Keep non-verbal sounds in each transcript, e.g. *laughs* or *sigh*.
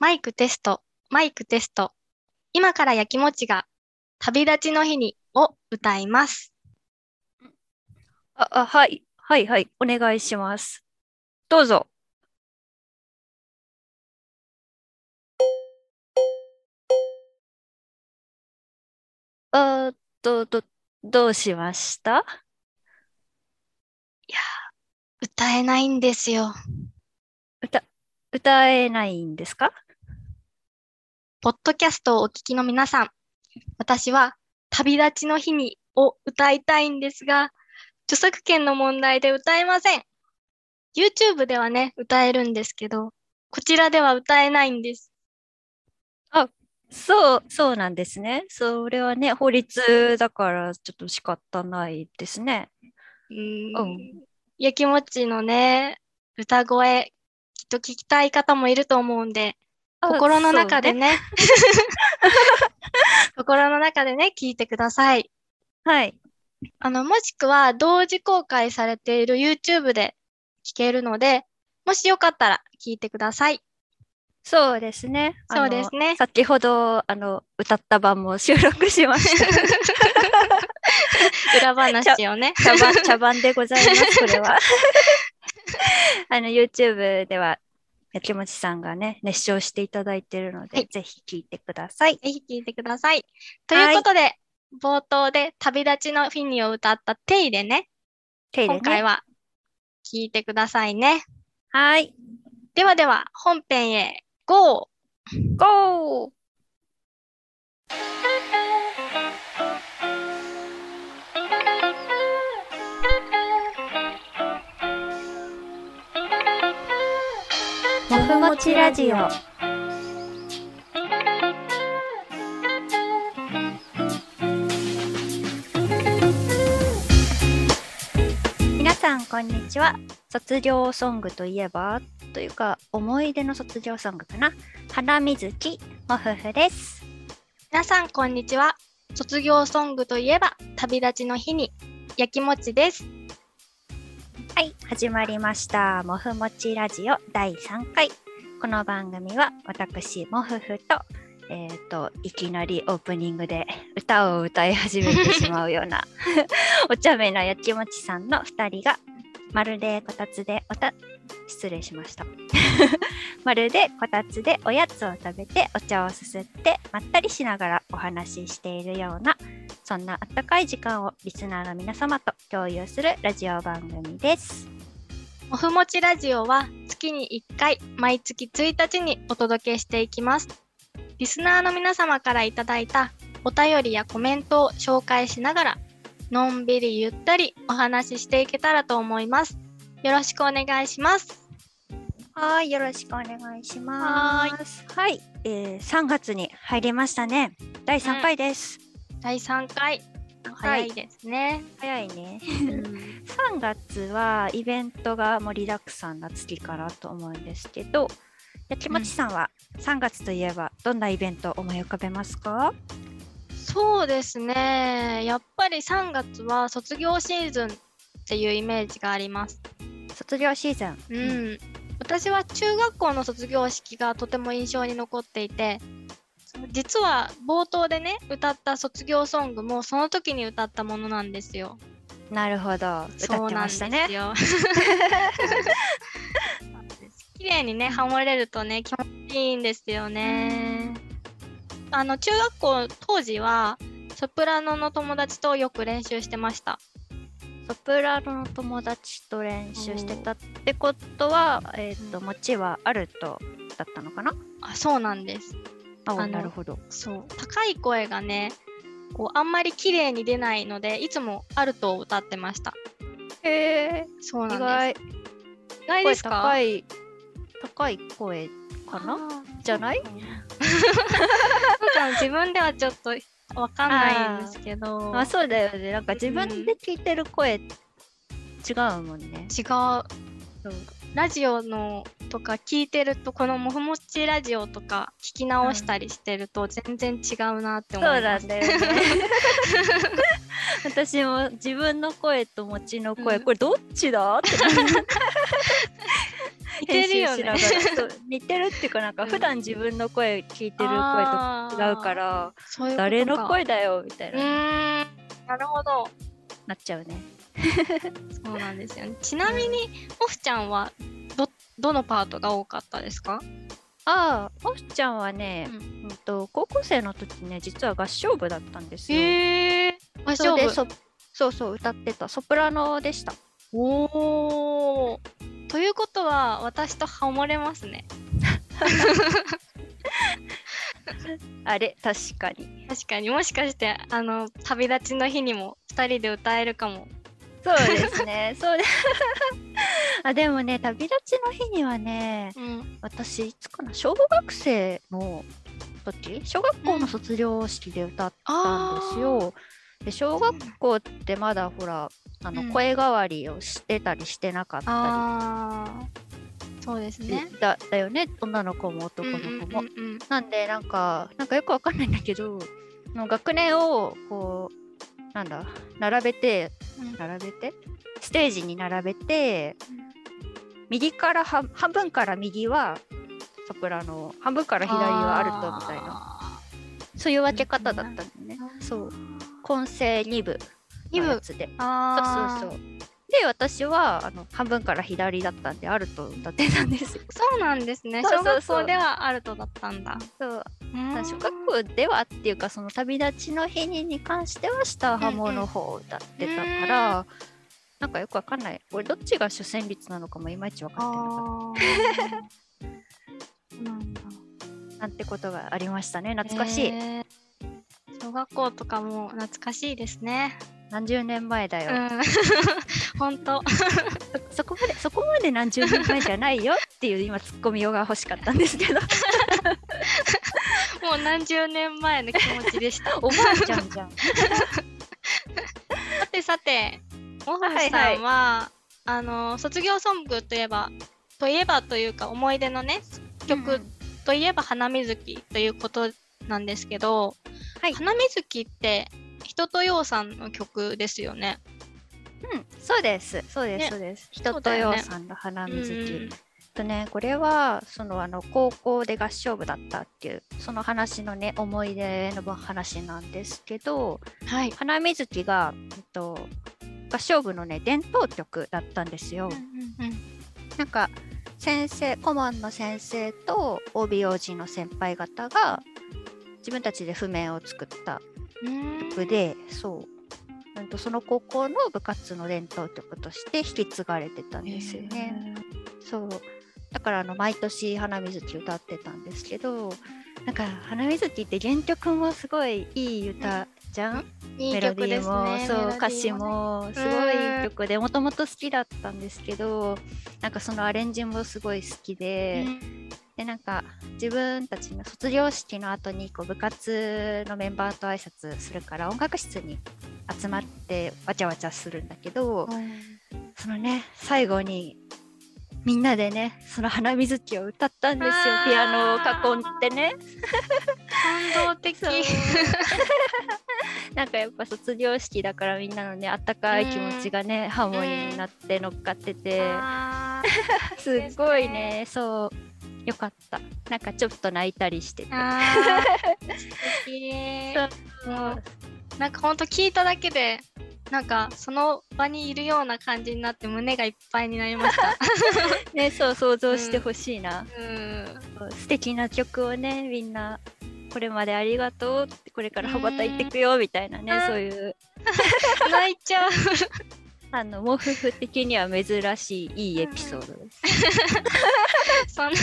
マイクテスト、マイクテスト。今からやきもちが旅立ちの日にを歌います。あ、あ、はい、はい、はい、お願いします。どうぞ。あーど、ど、どうしました？歌えないんですよ。歌、歌えないんですか？ポッドキャストをお聞きの皆さん、私は旅立ちの日にを歌いたいんですが、著作権の問題で歌えません。YouTube ではね、歌えるんですけど、こちらでは歌えないんです。そう、そうなんですね。それはね、法律だからちょっと仕方ないですね。うーうんん。やきもちのね、歌声、きっと聞きたい方もいると思うんで、あ心の中でね。ね、*laughs* 心の中でね、聞いてください。はい。あの、もしくは同時公開されている YouTube で聞けるので、もしよかったら聞いてください。そうですね。あそうのですね。先ほど、あの、歌った版も収録しました。*laughs* 裏話をね。茶番、茶番でございます、これは。*laughs* あの、YouTube では、やきもちさんがね、熱唱していただいているので、はいぜひ聴いてください。ぜひ聞いてください。ということで、冒頭で旅立ちのフィニを歌ったテイでね、手でね。今回は聞いてくださいね。はい。ではでは、本編へ GO! ゴーもふもちラジオ。皆さんこんにちは。卒業ソングといえばというか思い出の卒業ソングかな。花水木もふふです。皆さん、こんにちは。卒業ソングといえば、旅立ちの日に、やきもちです。はい、始まりました。もふもちラジオ第3回。この番組は私、もふふと、えっ、と、いきなりオープニングで歌を歌い始めてしまうような *laughs* お茶目なやきもちさんの2人が、まるでこたつでおた、失礼しました。*laughs* まるでこたつでおやつを食べてお茶をすすってまったりしながらお話ししているようなそんなあったかい時間をリスナーの皆様と共有するラジオ番組です。もふもちラジオは月に1回、毎月1日にお届けしていきます。リスナーの皆様からいただいたお便りやコメントを紹介しながら、のんびりゆったりお話ししていけたらと思います。よろしくお願いします。はい、よろしくお願いします。はい、えー、3月に入りましたね。第3回です。第3回、早いですね。早いね。うん3月はイベントが盛りだくさんな月かなと思うんですけど、やきもちさんは3月といえばどんなイベントを思い浮かべますか？そうですね。やっぱり3月は卒業シーズンっていうイメージがあります。卒業シーズン。うん。私は中学校の卒業式がとても印象に残っていて、実は冒頭でね、歌った卒業ソングもその時に歌ったものなんですよ。なるほど。歌ってましたね。そうなんですよ。*laughs* 綺麗にね、ハモれるとね、気持ちいいんですよね。あの、中学校当時は、ソプラノの友達とよく練習してました。ソプラノの友達と練習してたってことは、えっ、と、持ちはアルトだったのかな？あ、そうなんです。あなるほど。そう。高い声がね、こう、あんまり綺麗に出ないので、いつもアルトを歌ってました。へえ、そうなんです。意外。意外声ですか？高い、高い声かな？あーじゃない？なんか *laughs* *laughs* 自分ではちょっとわかんないんですけど。あ、そうだよね。なんか自分で聞いてる声違うもんね。違う。ラジオのとか聞いてると、このもふもちラジオとか聞き直したりしてると全然違うなってそう思います。なんだよね。*laughs* *laughs* 私も自分の声と持ちの声、うん。これどっちだ？って。*laughs* 似てるよね。似てるっていうかなんかうん。普段自分の声聞いてる声と違うからそういうことか。誰の声だよみたいうな、ーん。なるほど。なっちゃうね。*laughs* そうなんですよね。ちなみにオフちゃんはどどのパートが多かったですか？ああオフちゃんはね、ううんと高校生の時ね実は合唱部だったんですよ、へえあそれでそそうそう歌ってた。ソプラノでした。おー。ということは私とハモれますね。*laughs* あれ確かに。確かに。もしかしてあの旅立ちの日にも2人で歌えるかも。そうですね。*laughs* そう。で *laughs* あでもね旅立ちの日にはねうん。私いつかな小学生の時小学校の卒業式で歌ったんですよ。で小学校ってまだほらあのうん。声変わりをしてたりしてなかったあー。そうですりね。だだよね。女の子も男の子も。なんでなんかなんかよくわかんないんだけどの学年をこうなんだ並べてうん。並べてステージに並べて右から半半分から右はソプラノ半分から左はアルトみたいな。あそういう分け方だったんだよね。ーそう混声2部のやつで。あーそうそうそう。で私はあの半分から左だったんでアルトを歌ってたんですよ。そうなんですね。小学校ではアルトだったんだ。そう。小学校ではっていうかその旅立ちの日にに関しては下ハモの方を歌ってたから、なんかよくわかんない。俺どっちが主旋律なのかもいまいち分かってなかった *laughs* なんてことがありましたね。懐かしい、へー小学校とかも懐かしいですね。何十年前だよ、うん。*laughs* 本当。そそこまでそこまで何十年前じゃないよっていう今ツッコミが欲しかったんですけど *laughs* もう何十年前の気持ちでした。*laughs* おばあちゃんじゃんさてさて、モフシさんは、あの卒業ソングといえばといえばというか思い出のね曲といえば花水木ということなんですけど、はい花水木って人とようさんの曲ですよね。うん、そうですそうです、ねそうです人とようさんの花水木、とねこれはそのあの高校で合唱部だったっていうその話のね思い出の話なんですけどはい。花水木が、えっと、合唱部のね伝統曲だったんですよ。なんか先生顧問の先生と OBOG の先輩方が自分たちで譜面を作ったうん。曲でそう。うんとその高校の部活の伝統曲として引き継がれてたんですよね。そう。だからあの毎年花水木歌ってたんですけどなんか花水木って原曲もすごいいい歌じゃん、いいメロディ曲ですーもね。そうね。歌詞もすごいいい曲でもともと好きだったんですけどなんかそのアレンジもすごい好きで、うんでなんか自分たちの卒業式の後にこう部活のメンバーと挨拶するから音楽室に集まってわちゃわちゃするんだけど、そのね最後にみんなでねその花水木を歌ったんですよ。ピアノを囲んでね。感動的。なんかやっぱ卒業式だからみんなのねあったかい気持ちがね、ハーモニーになって乗っかってて、あー。*laughs* すっごいねそうよかった。なんかちょっと泣いたりしてて。*laughs* そう。なんかほんと聞いただけでなんかその場にいるような感じになって胸がいっぱいになりました。*laughs* ねそう想像してほしいな、うん。そう素敵な曲をねみんなこれまでありがとうこれから羽ばたいてくよみたいなね、うん。そういう。*laughs* 泣いちゃう。あのモフフ的には珍しいいいエピソードです、そんな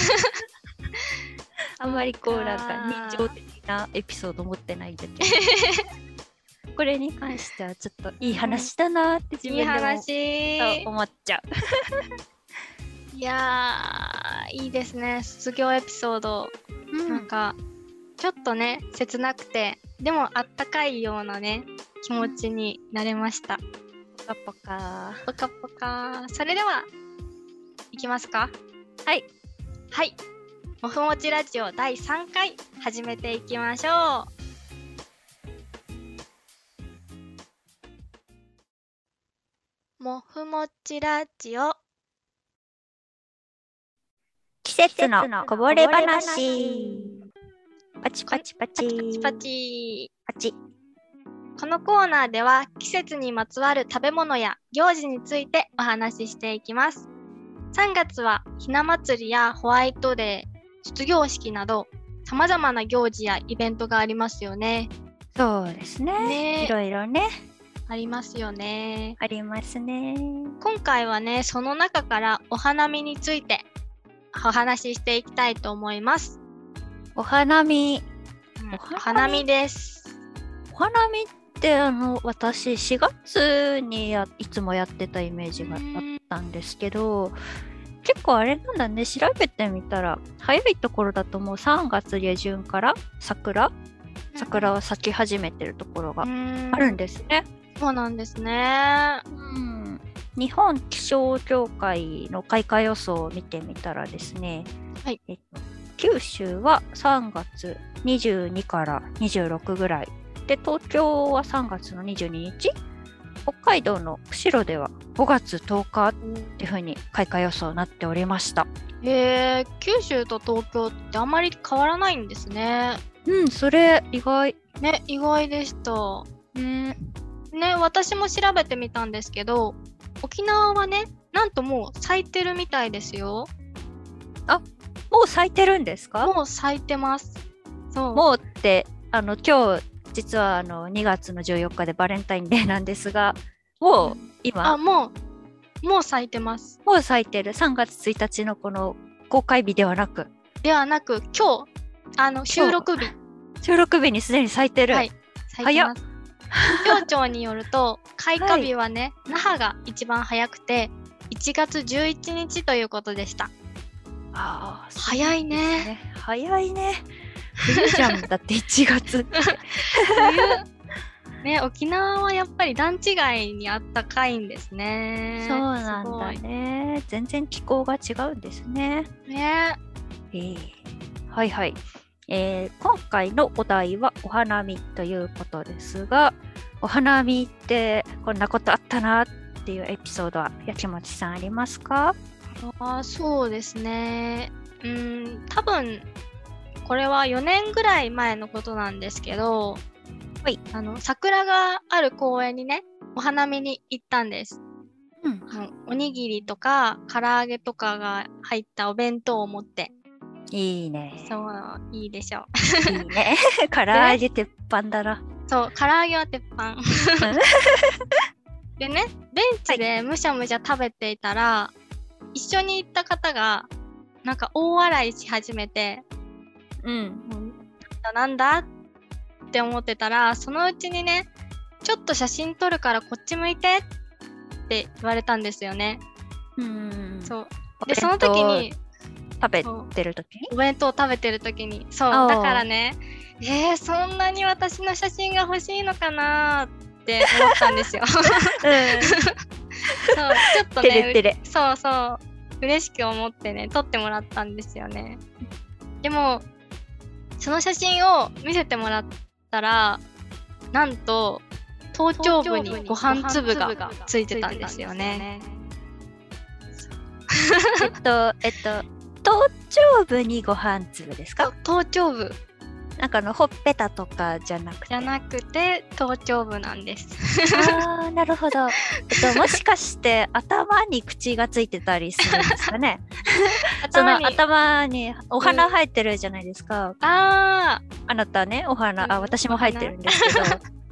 あんまりこうなんあかー日常的なエピソード持ってないんだけ。ど *laughs* これに関してはちょっといい話だなって自分でも思っちゃう、いやーいいですね。卒業エピソード。なんかちょっとね切なくてでもあったかいようなね気持ちになれました。ポカポカぽかぽか。それでは、いきますかはい。はい。もふもちラジオ第3回、始めていきましょう。もふもちラジオ。節のこぼれ話。パチパチパチ。パチパチ。パチ。このコーナーでは季節にまつわる食べ物や行事についてお話ししていきます。3月はひな祭りやホワイトデー、卒業式など様々な行事やイベントがありますよね。そうですね。ねいろいろね、ありますよね。ありますね。今回はね、その中からお花見についてお話ししていきたいと思います。お花見。うんお花見？です。お花見ってあの私4月にやいつもやってたイメージがあったんですけど結構あれなんだね調べてみたら早いところだともう3月下旬から桜？桜は咲き始めてるところがうんあるんですね。そうなんですね。うん日本気象協会の開花予想を見てみたらですね、はいえっと、九州は3月22から26ぐらいで東京は3月の22日？北海道の釧路では5月10日っていうふうに開花予想になっておりましたへえ、九州と東京ってあんまり変わらないんですね。うんそれ意外ね、意外でした。ねね、私も調べてみたんですけど、沖縄はね、なんともう咲いてるみたいですよ。もう咲いてるんですか？もう咲いてます。そう。もうってあの今日実はあの2月の14日でバレンタインデーなんですがもう。今。あ、もう、もう咲いてます。もう咲いてる。3月1日のこの公開日ではなく。ではなく、今日、あの、収録日、収録日にすでに咲いてる、はい。咲いてます。気象庁によると、開花日はね、那覇が一番早くて、1月11日ということでした。あー早いね。早いね冬じゃんだって1月。って冬。ね、沖縄はやっぱり段違いにあったかいんですね。そうなんだね。全然気候が違うんですね。ね。えーはいはい、えー今回のお題はお花見ということですがお花見ってこんなことあったなっていうエピソードはやきもちさんありますか？あーそうですね。うん、多分これは4年ぐらい前のことなんですけど、はい。あの桜がある公園にね、お花見に行ったんです。うん。おにぎりとか唐揚げとかが入ったお弁当を持って、いいね。そう、いいでしょう。いいね。*laughs* 唐揚げ鉄板だな。そう、唐揚げは鉄板。*laughs* でね、ベンチでむしゃむしゃ食べていたら、一緒に行った方が、なんか大笑いし始めて、うん。なんだなんだって思ってたら、そのうちにね、ちょっと写真撮るからこっち向いてって言われたんですよね。うんそう。おで、その時に、食べてる時？にお弁当を食べてる時に、そう、だからね、えー、そんなに私の写真が欲しいのかなーって思ったんですよ。*laughs* そう、ちょっとてね、れてれそうそう、嬉しく思ってね、撮ってもらったんですよね。でも、その写真を見せてもらったら、なんと、頭頂部にご飯粒がついてたんですよね。*laughs* えっとえっと頭頂部にご飯粒ですか？頭頂部なんかあのほっぺたとかじゃなくて？じゃなくて、頭頂部なんです。あーなるほど、えっと、もしかして頭に口がついてたりするんですかね？*laughs* その頭にお花生えてるじゃないですか、ああなたねお花、うん。あ私も生えてるんですけど。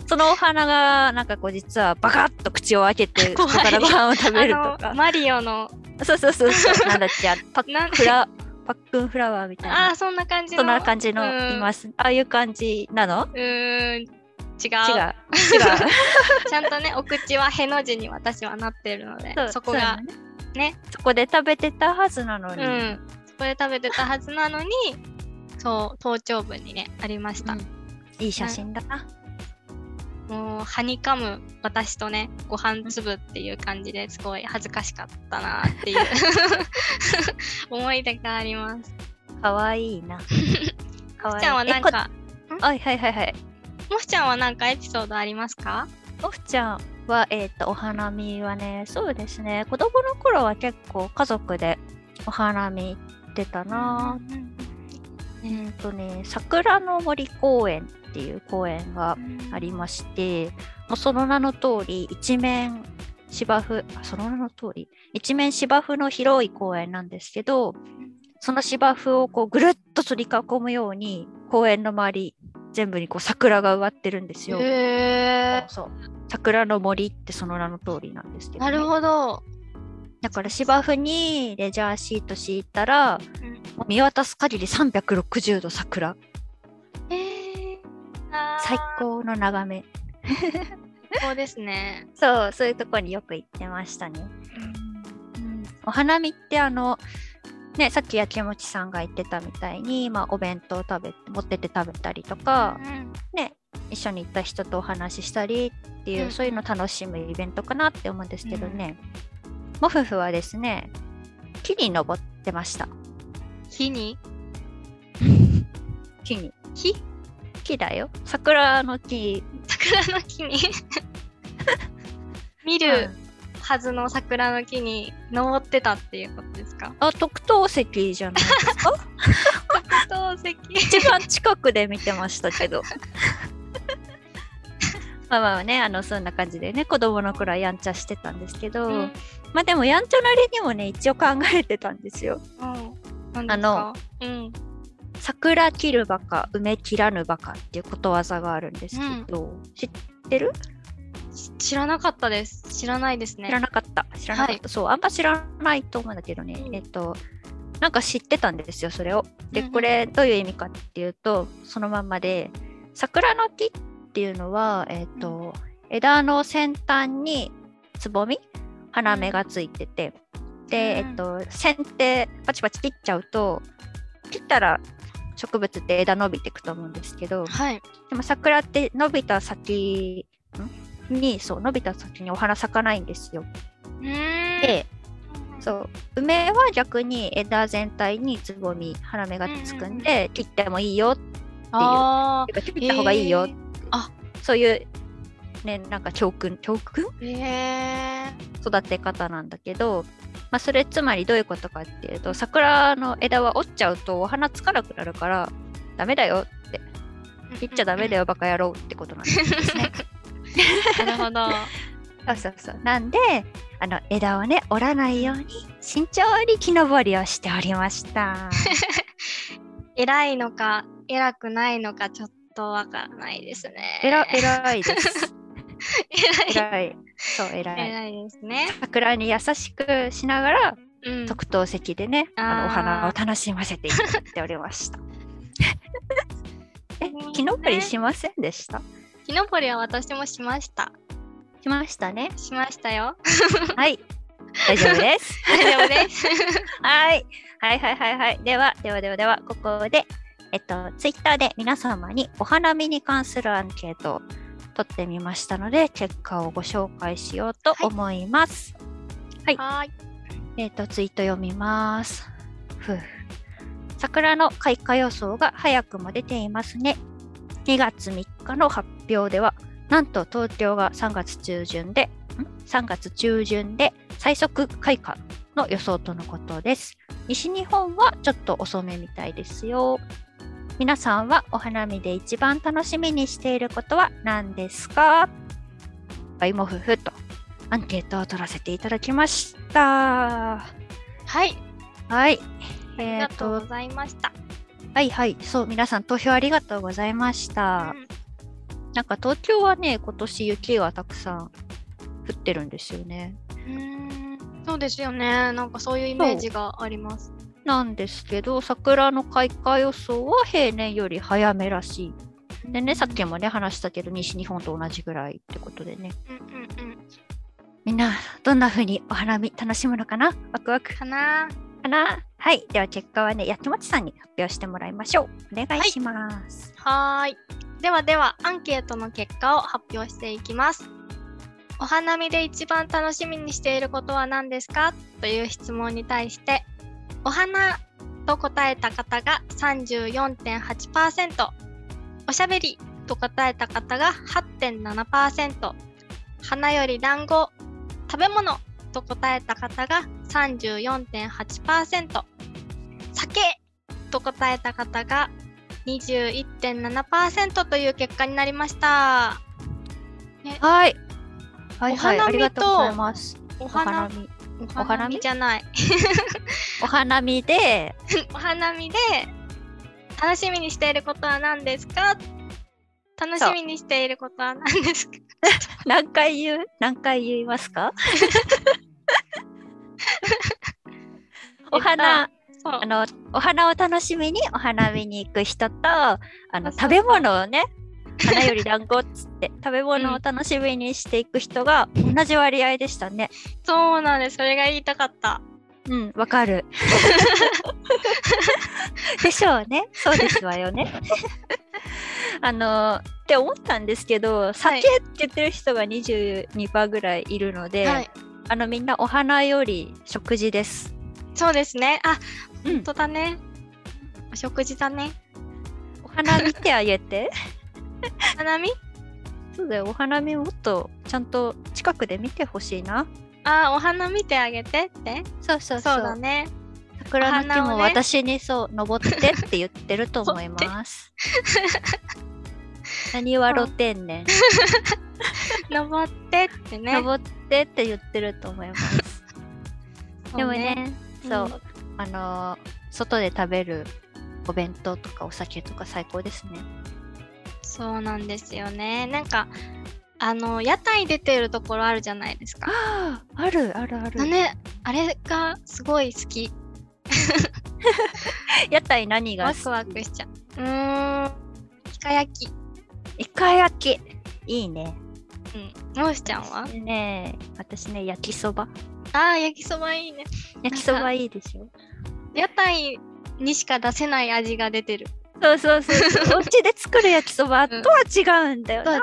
そのお花がなんかこう実はバカッと口を開けてそこからご飯を食ーべるとか。マリオの、そうそうそうそう。なんだっけあパッなんフラパックンフラワーみたいな。あー、そんな感じの？そんな感じのうん。います。ああいう感じなの？うーん、違う。違う。*laughs* ちゃんとね、お口はへの字に私はなってるので、そこがうなのね、そこで食べてたはずなのに、うん、そこで食べてたはずなのに、そう、頭頂部にね、ありました。うん。いい写真だな。もう、はにかむ私とね、ご飯粒っていう感じですごい恥ずかしかったなっていう思い出があります。かわいいな。かわいい。ちゃんはなんか、はいはいはいはい。もふちゃんはなんかエピソードありますかもふちゃんは、えっ、と、お花見はね、そうですね、子供の頃は結構家族でお花見行ってたな。うんうんえっ、とね、桜の森公園っていう公園がうんありまして、もうその名の通り、一面芝生、あその名の通り、一面芝生の広い公園なんですけど、その芝生をこうぐるっと取り囲むように、公園の周り、全部にこう桜が植わってるんですよ。へーそう桜の森ってその名の通りなんですけど、ね、なるほど。だから芝生にレジャーシート敷いたら、うん見渡す限り360度桜。えー最高の眺め。最高ですね。そう、そういうところによく行ってましたね。うん、お花見ってあの、ね、さっきやきもちさんが言ってたみたいに、まあ、お弁当食べ持ってって食べたりとか、うん。ね、一緒に行った人とお話ししたりっていう、うんそういうの楽しむイベントかなって思うんですけどね、モフフはですね木に登ってました。木に？木に。木？木だよ。桜の木、桜の木に。*laughs* 見うるんはずの桜の木に登ってたっていうことですか？あ特等席じゃないですか？*laughs* 特等席。一番近くで見てましたけど。*laughs* まあまあねあのそんな感じでね子供の頃はやんちゃしてたんですけど、うん。まあでもやんちゃなりにもね一応考えてたんですよ。うん、なんですか？うん桜切るバカ梅切らぬバカっていうことわざがあるんですけど、知ってる？し知らなかったです。知らないですね。知らなかった。知らなかった、そうあんま知らないと思うんだけどね、うん。えっとなんか知ってたんですよそれを。でうんうん。これどういう意味かっていうとそのまんまで桜の木っていうのはえっと枝の先端につぼみ花芽がついてて、で、うん。えっと剪定パチパチ切っちゃうと切ったら植物って枝伸びていくと思うんですけどはい。でも桜って伸びた先んにそう伸びた先にお花咲かないんですよ。でそう。梅は逆に枝全体につぼみ花芽がつくんで、切ってもいいよってあいうか切った方がいいよ、あ。そういうねなんか教訓教訓？え育て方なんだけど、まあ、それつまりどういうことかっていうと桜の枝は折っちゃうとお花つかなくなるからダメだよって切っちゃダメだよよバカ野郎ってことなんですね。*laughs* なるほどそうそうそうなんであの枝をね折らないように慎重に木登りをしておりました。*laughs* 偉いのか偉くないのかちょっとわからないですねえら偉いです。*laughs* 偉い。*laughs* そう偉い。偉いですね桜に優しくしながらうん特等席でね、あのお花を楽しませていただいておりました。*laughs* え、木登りしませんでした？木登りは私もしましたしましたね。しましたよはい。大丈夫です。*laughs* 大丈夫ですはい。はいはいはいはい。では、ではではでは、ここで、えっと、ツイッターで皆様にお花見に関するアンケートを取ってみましたので、結果をご紹介しようと思います。はいはーいえっ、と、ツイート読みます。ふう桜の開花予想が早くも出ていますね。2月3日の発表では、なんと東京が3月中旬で、ん ?3 月中旬で最速開花の予想とのことです。西日本はちょっと遅めみたいですよ。皆さんはお花見で一番楽しみにしていることは何ですか？はい、もふふとアンケートを取らせていただきました。はいはい。ありがとうごと、ざいました、はいはい。そう、皆さん投票ありがとうございました。なんか東京はね、今年雪がたくさん降ってるんですよね。うんそうですよねなんかそういうイメージがありますなんですけど、桜の開花予想は平年より早めらしい。でね、さっきもね、話したけど、西日本と同じぐらいってことでね。うんうんうんみんな、どんな風にお花見楽しむのかな？ワクワクかなかな？はい。では結果はね、やきもちさんに発表してもらいましょう。お願いします。はーい。ではでは、アンケートの結果を発表していきます。お花見で一番楽しみにしていることは何ですか？という質問に対して、お花と答えた方が34.8%、おしゃべりと答えた方が8.7%、花より団子、食べ物と答えた方が34.8%、酒と答えた方が21.7%という結果になりました。はい。はいはい、お花見ありがとうございます。お花見。お花見？じゃない。*laughs* お花見で、*laughs* お花見で楽しみにしていることは何ですか？楽しみにしていることは何ですか？*laughs* 何回言う？何回言いますか？お花、あの、お花を楽しみにお花見に行く人と、あの、食べ物をね、花より団子っつって、食べ物を楽しみにしていく人が同じ割合でしたね。そうなんです。それが言いたかった。うん、わかる。*laughs* でしょうね。そうですわよね。*laughs* あの、って思ったんですけど、酒って言ってる人が22%ぐらいいるので、はい。あの、みんなお花より食事です。そうですね。あ、うん本当だね。お食事だね。お花見てあげて。*laughs* 花見？そうだよ、お花見もっとちゃんと近くで見てほしいな。あ、お花見てあげてって？そうそうそうだね。桜の木も私にそう、登ってって言ってると思います。*laughs* 何笑ってんねん。*laughs* 登ってってね。登ってって言ってると思います。そうでもね、そう、うんあのー外で食べるお弁当とかお酒とか最高ですね。そうなんですよね。なんか、あの、屋台出てるところあるじゃないですか。ああ、あるあるある。ね、あれがすごい好き。*laughs* 屋台何がワクワクしちゃう。うーん、イカ焼き。イカ焼き。いいね。うん。もうしちゃんはね私ね、焼きそば。ああ、焼きそばいいね。焼きそばいいでしょ？屋台にしか出せない味が出てる。そうそうそうそう。*laughs* お家で作る焼きそばとは違うんだよなうん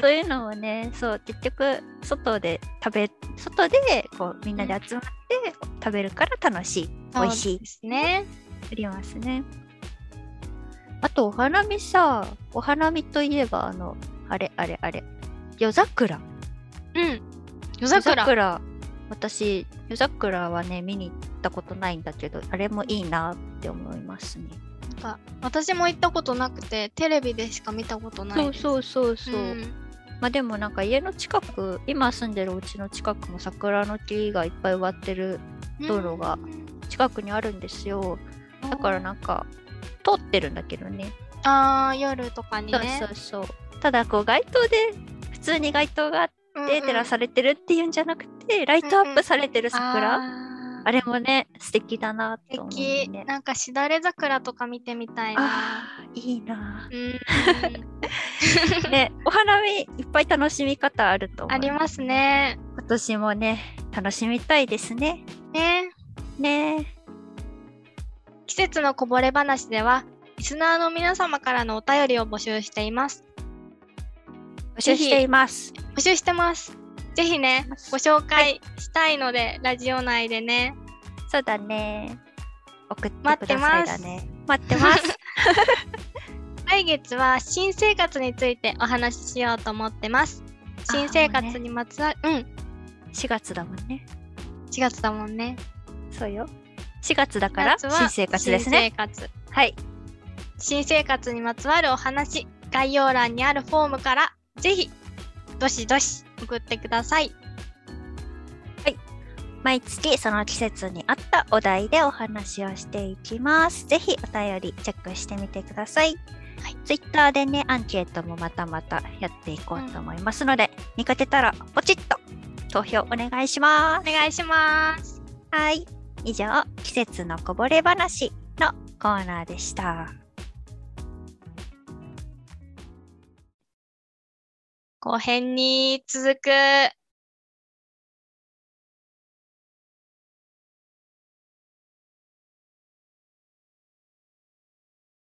そういうのもね、そう、結局、外で食べ、外でこうみんなで集まって食べるから楽しい、美味しいで、すね。ありますね。あと、お花見さ、お花見といえば、あの、あれ、あれ、あれ、夜桜。うん。夜桜。私、夜桜はね、見に行ったことないんだけど、あれもいいなって思いますね。なんか私も行ったことなくて、テレビでしか見たことないです。そうそうそうそう。んまあでもなんか家の近く、今住んでるお家の近くも桜の木がいっぱい植わってる道路が近くにあるんですよ。だからなんか通ってるんだけどね。ああ、夜とかにそうね。そうそう。ただこう街灯で普通に街灯があって照らされてるっていうんじゃなくて、ライトアップされてる桜、ああれもね素敵だなと素思う敵。ね。なんかしだれ桜とか見てみたいな。いいな。うん。ねお花見いっぱい楽しみ方あると。ありますね。今年もね楽しみたいですね。ね。ね季節のこぼれ話では、リスナーの皆様からのお便りを募集しています。募集しています。募集してます。ぜひね、ご紹介したいので、ラジオ内でね。そうだね。送ってくださいだね。待ってます。*laughs* 来月は新生活についてお話ししようと思ってます。新生活にまつわる、うん、4月だもんね。4月だもんね。そうよ。4月だから4月は新生活ですね。新生活。はい。新生活にまつわるお話、概要欄にあるフォームから、ぜひ、どしどし送ってください。毎月その季節に合ったお題でお話をしていきます。ぜひお便りチェックしてみてください。はい、Twitter でね、アンケートもまたまたやっていこうと思いますので、見かけたらポチッと投票お願いしまお願いします。す。はい。以上、季節のこぼれ話のコーナーでした。後編に続く。